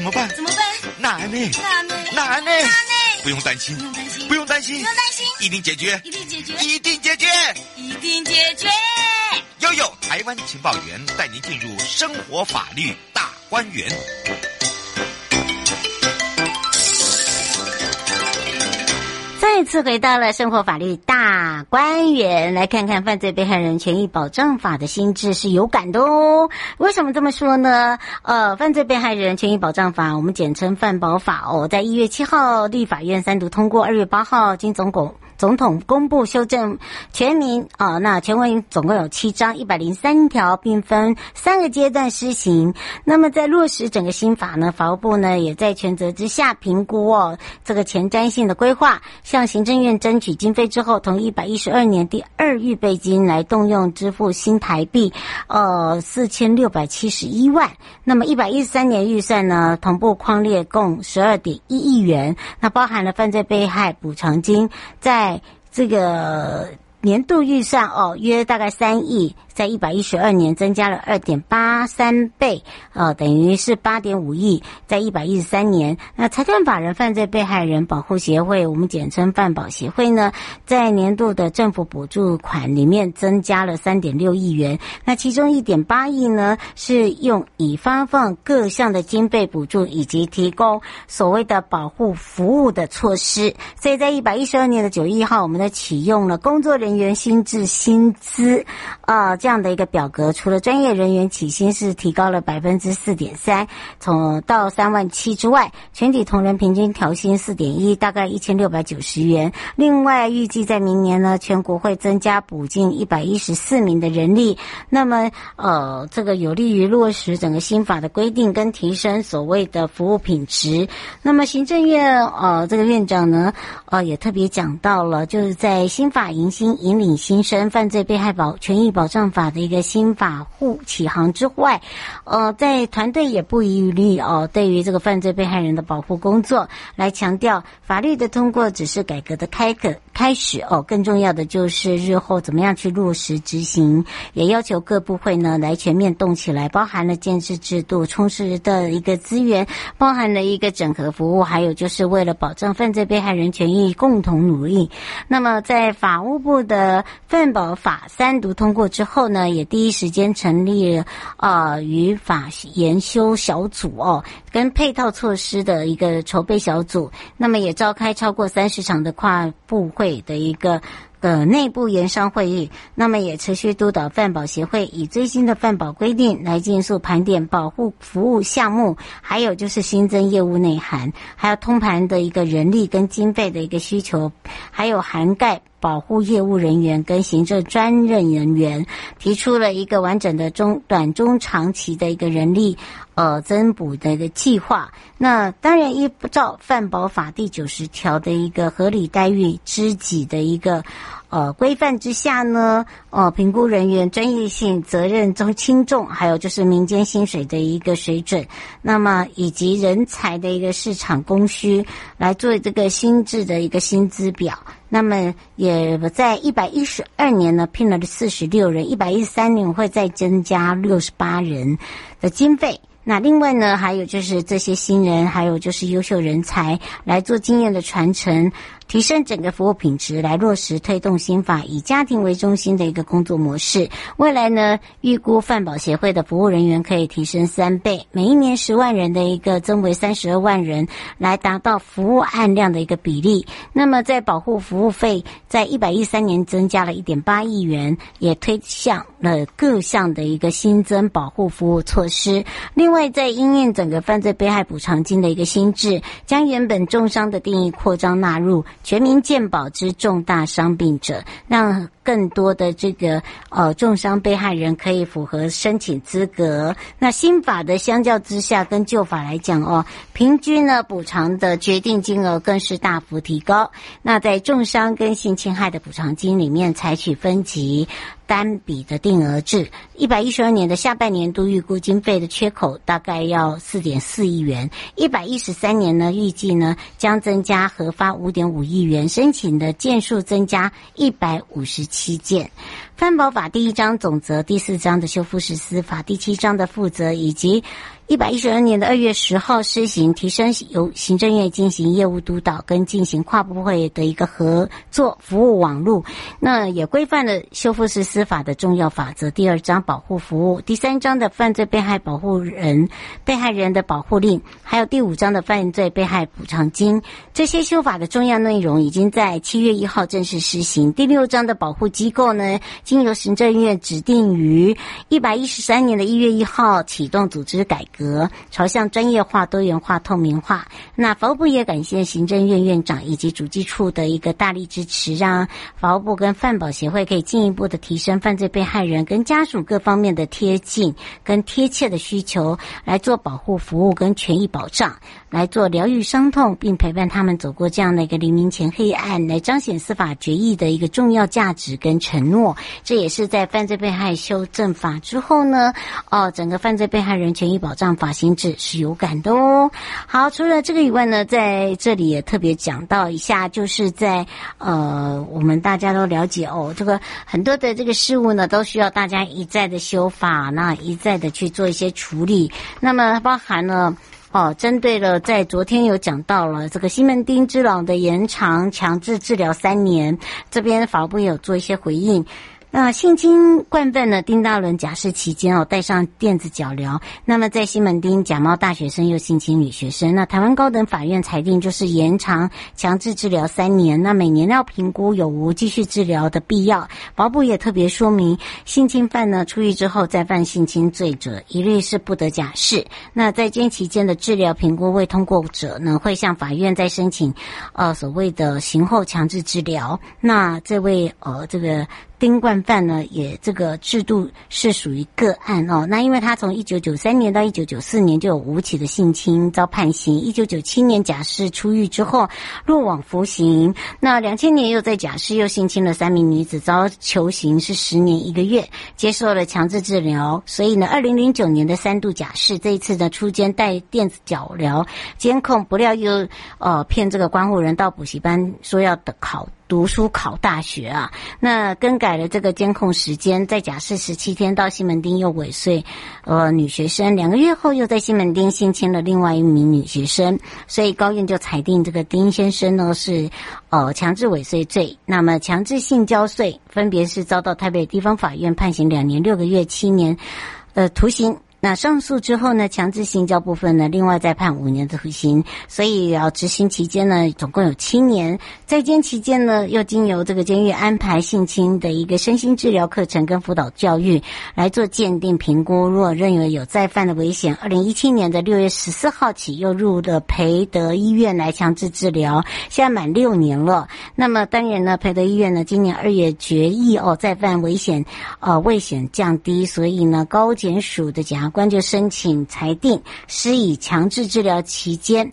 怎么办？怎么办？难呢？难呢？难呢？难呢？不用担心，不用担心，不用担心，不用担心，一定解决，一定解决，一定解决，一定解决。悠悠台湾情报员带您进入生活法律大观园。再次回到了生活法律大观园，来看看犯罪被害人权益保障法的新制是有感的哦。为什么这么说呢？呃，犯罪被害人权益保障法，我们简称犯保法哦，在一月七号立法院三读通过，二月八号经总统。总统公布修正全民啊，那全文总共有七章一百零三条，并分三个阶段施行。那么在落实整个新法呢，法务部呢也在权责之下评估哦这个前瞻性的规划，向行政院争取经费之后，同一百一十二年第二预备金来动用支付新台币呃四千六百七十一万。那么一百一十三年预算呢，同步匡列共十二点一亿元，那包含了犯罪被害补偿金在。这个年度预算哦，约大概三亿。在一百一十二年增加了二点八三倍，呃，等于是八点五亿。在一百一十三年，那财团法人犯罪被害人保护协会，我们简称犯保协会呢，在年度的政府补助款里面增加了三点六亿元。那其中一点八亿呢，是用以发放各项的经费补助，以及提供所谓的保护服务的措施。所以在一百一十二年的九月一号，我们呢启用了工作人人员薪资薪资，啊、这样。这样的一个表格，除了专业人员起薪是提高了百分之四点三，从到三万七之外，全体同仁平均调薪四点一，大概一千六百九十元。另外，预计在明年呢，全国会增加补进一百一十四名的人力。那么，呃，这个有利于落实整个新法的规定，跟提升所谓的服务品质。那么，行政院呃这个院长呢，呃也特别讲到了，就是在新法迎新引领新生犯罪被害保权益保障法。的一个新法护起航之外，呃，在团队也不遗余力哦，对于这个犯罪被害人的保护工作，来强调法律的通过只是改革的开始开始哦，更重要的就是日后怎么样去落实执行，也要求各部会呢来全面动起来，包含了建制制度、充实的一个资源，包含了一个整合服务，还有就是为了保障犯罪被害人权益共同努力。那么在法务部的犯保法三读通过之后。呢，也第一时间成立了呃与法研修小组哦，跟配套措施的一个筹备小组。那么也召开超过三十场的跨部会的一个的内部研商会议。那么也持续督导饭保协会以最新的饭保规定来尽速盘点保护服务项目，还有就是新增业务内涵，还有通盘的一个人力跟经费的一个需求，还有涵盖。保护业务人员跟行政专任人员提出了一个完整的中短中长期的一个人力呃增补的一个计划。那当然依照范保法第九十条的一个合理待遇知己的一个呃规范之下呢，呃评估人员专业性、责任中轻重，还有就是民间薪水的一个水准，那么以及人才的一个市场供需来做这个新制的一个薪资表。那么也在一百一十二年呢，聘了四十六人，一百一十三年会再增加六十八人的经费。那另外呢，还有就是这些新人，还有就是优秀人才来做经验的传承。提升整个服务品质，来落实推动新法以家庭为中心的一个工作模式。未来呢，预估饭保协会的服务人员可以提升三倍，每一年十万人的一个增为三十二万人，来达到服务案量的一个比例。那么在保护服务费，在一百一三年增加了一点八亿元，也推向了各项的一个新增保护服务措施。另外，在因应整个犯罪被害补偿金的一个新制，将原本重伤的定义扩张纳入。全民健保之重大伤病者，让更多的这个呃重伤被害人可以符合申请资格。那新法的相较之下，跟旧法来讲哦，平均呢补偿的决定金额更是大幅提高。那在重伤跟性侵害的补偿金里面，采取分级。单笔的定额制，一百一十二年的下半年度预估经费的缺口大概要四点四亿元，一百一十三年呢预计呢将增加核发五点五亿元，申请的件数增加一百五十七件。范保法第一章总则、第四章的修复实施法、第七章的负责以及。一百一十二年的二月十号施行，提升由行政院进行业务督导跟进行跨部会的一个合作服务网络，那也规范了修复式司法的重要法则。第二章保护服务，第三章的犯罪被害保护人、被害人的保护令，还有第五章的犯罪被害补偿金，这些修法的重要内容已经在七月一号正式施行。第六章的保护机构呢，经由行政院指定于一百一十三年的一月一号启动组织改革，朝向专业化、多元化、透明化。那法务部也感谢行政院院长以及主计处的一个大力支持，让法务部跟范保协会可以进一步的提升犯罪被害人跟家属各方面的贴近跟贴切的需求，来做保护服务跟权益保障。来做疗愈伤痛，并陪伴他们走过这样的一个黎明前黑暗，来彰显司法决议的一个重要价值跟承诺。这也是在犯罪被害修正法之后呢，哦，整个犯罪被害人权益保障法新制是有感的哦。好，除了这个以外呢，在这里也特别讲到一下，就是在呃，我们大家都了解哦，这个很多的这个事物呢，都需要大家一再的修法，那一再的去做一些处理，那么包含了。哦，针对了，在昨天有讲到了这个西门町之狼的延长强制治疗三年，这边法务部有做一些回应。那性侵惯犯呢？丁大伦假释期间哦，戴上电子脚镣。那么在西门町假冒大学生又性侵女学生。那台湾高等法院裁定就是延长强制治疗三年。那每年要评估有无继续治疗的必要。法务部也特别说明，性侵犯呢出狱之后再犯性侵罪者，一律是不得假释。那在监期间的治疗评估未通过者呢，会向法院再申请呃所谓的刑后强制治疗。那这位呃这个。丁冠犯呢，也这个制度是属于个案哦。那因为他从一九九三年到一九九四年就有五起的性侵遭判刑，一九九七年假释出狱之后落网服刑。那两千年又在假释又性侵了三名女子，遭囚刑是十年一个月，接受了强制治疗。所以呢，二零零九年的三度假释，这一次呢出监带电子脚镣监控，不料又呃骗这个关护人到补习班说要的考。读书考大学啊，那更改了这个监控时间，在假释十七天到西门町又尾随，呃，女学生两个月后又在西门町性侵了另外一名女学生，所以高院就裁定这个丁先生呢是呃强制尾随罪，那么强制性交罪分别是遭到台北地方法院判刑两年六个月、七年呃徒刑。那上诉之后呢，强制性交部分呢，另外再判五年的徒刑，所以要执行期间呢，总共有七年。在监期间呢，又经由这个监狱安排性侵的一个身心治疗课程跟辅导教育来做鉴定评估。若认为有再犯的危险，二零一七年的六月十四号起又入了培德医院来强制治疗，现在满六年了。那么当然呢，培德医院呢，今年二月决议哦，再犯危险，呃，危险降低，所以呢，高检署的检察官就申请裁定，施以强制治疗期间。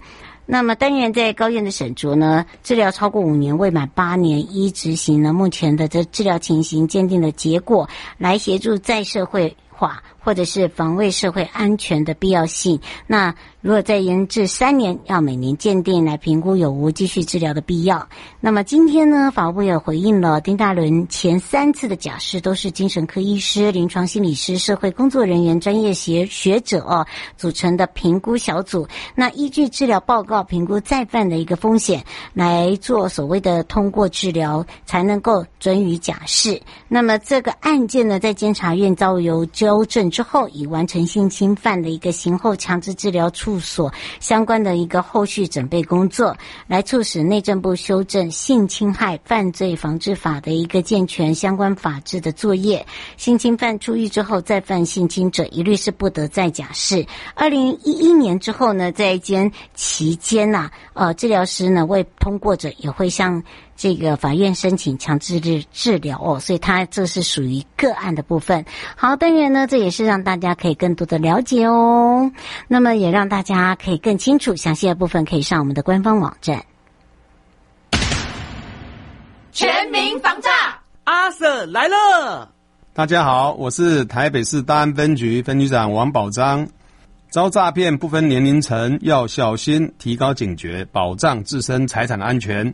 那么，单元在高院的审酌呢，治疗超过五年未满八年依执行呢目前的这治疗情形鉴定的结果，来协助再社会化或者是防卫社会安全的必要性。那如果再延至三年，要每年鉴定来评估有无继续治疗的必要。那么今天呢，法务部也回应了丁大伦前三次的假释都是精神科医师、临床心理师、社会工作人员、专业学学者哦组成的评估小组。那依据治疗报告评估再犯的一个风险，来做所谓的通过治疗，才能够准予假释。那么这个案件呢，在监察院遭由纠正之后，已完成性侵犯的一个刑后强制治疗处。所相关的一个后续准备工作，来促使内政部修正性侵害犯罪防治法的一个健全相关法制的作业。性侵犯出狱之后再犯性侵者，一律是不得再假释。二零一一年之后呢，在监期间呐，呃，治疗师呢未通过者，也会向。这个法院申请强制治治疗哦，所以它这是属于个案的部分。好，当然呢，这也是让大家可以更多的了解哦。那么也让大家可以更清楚详细的部分，可以上我们的官方网站。全民防诈，阿 Sir 来了。大家好，我是台北市大安分局分局长王宝章。遭诈骗不分年龄层，要小心，提高警觉，保障自身财产安全。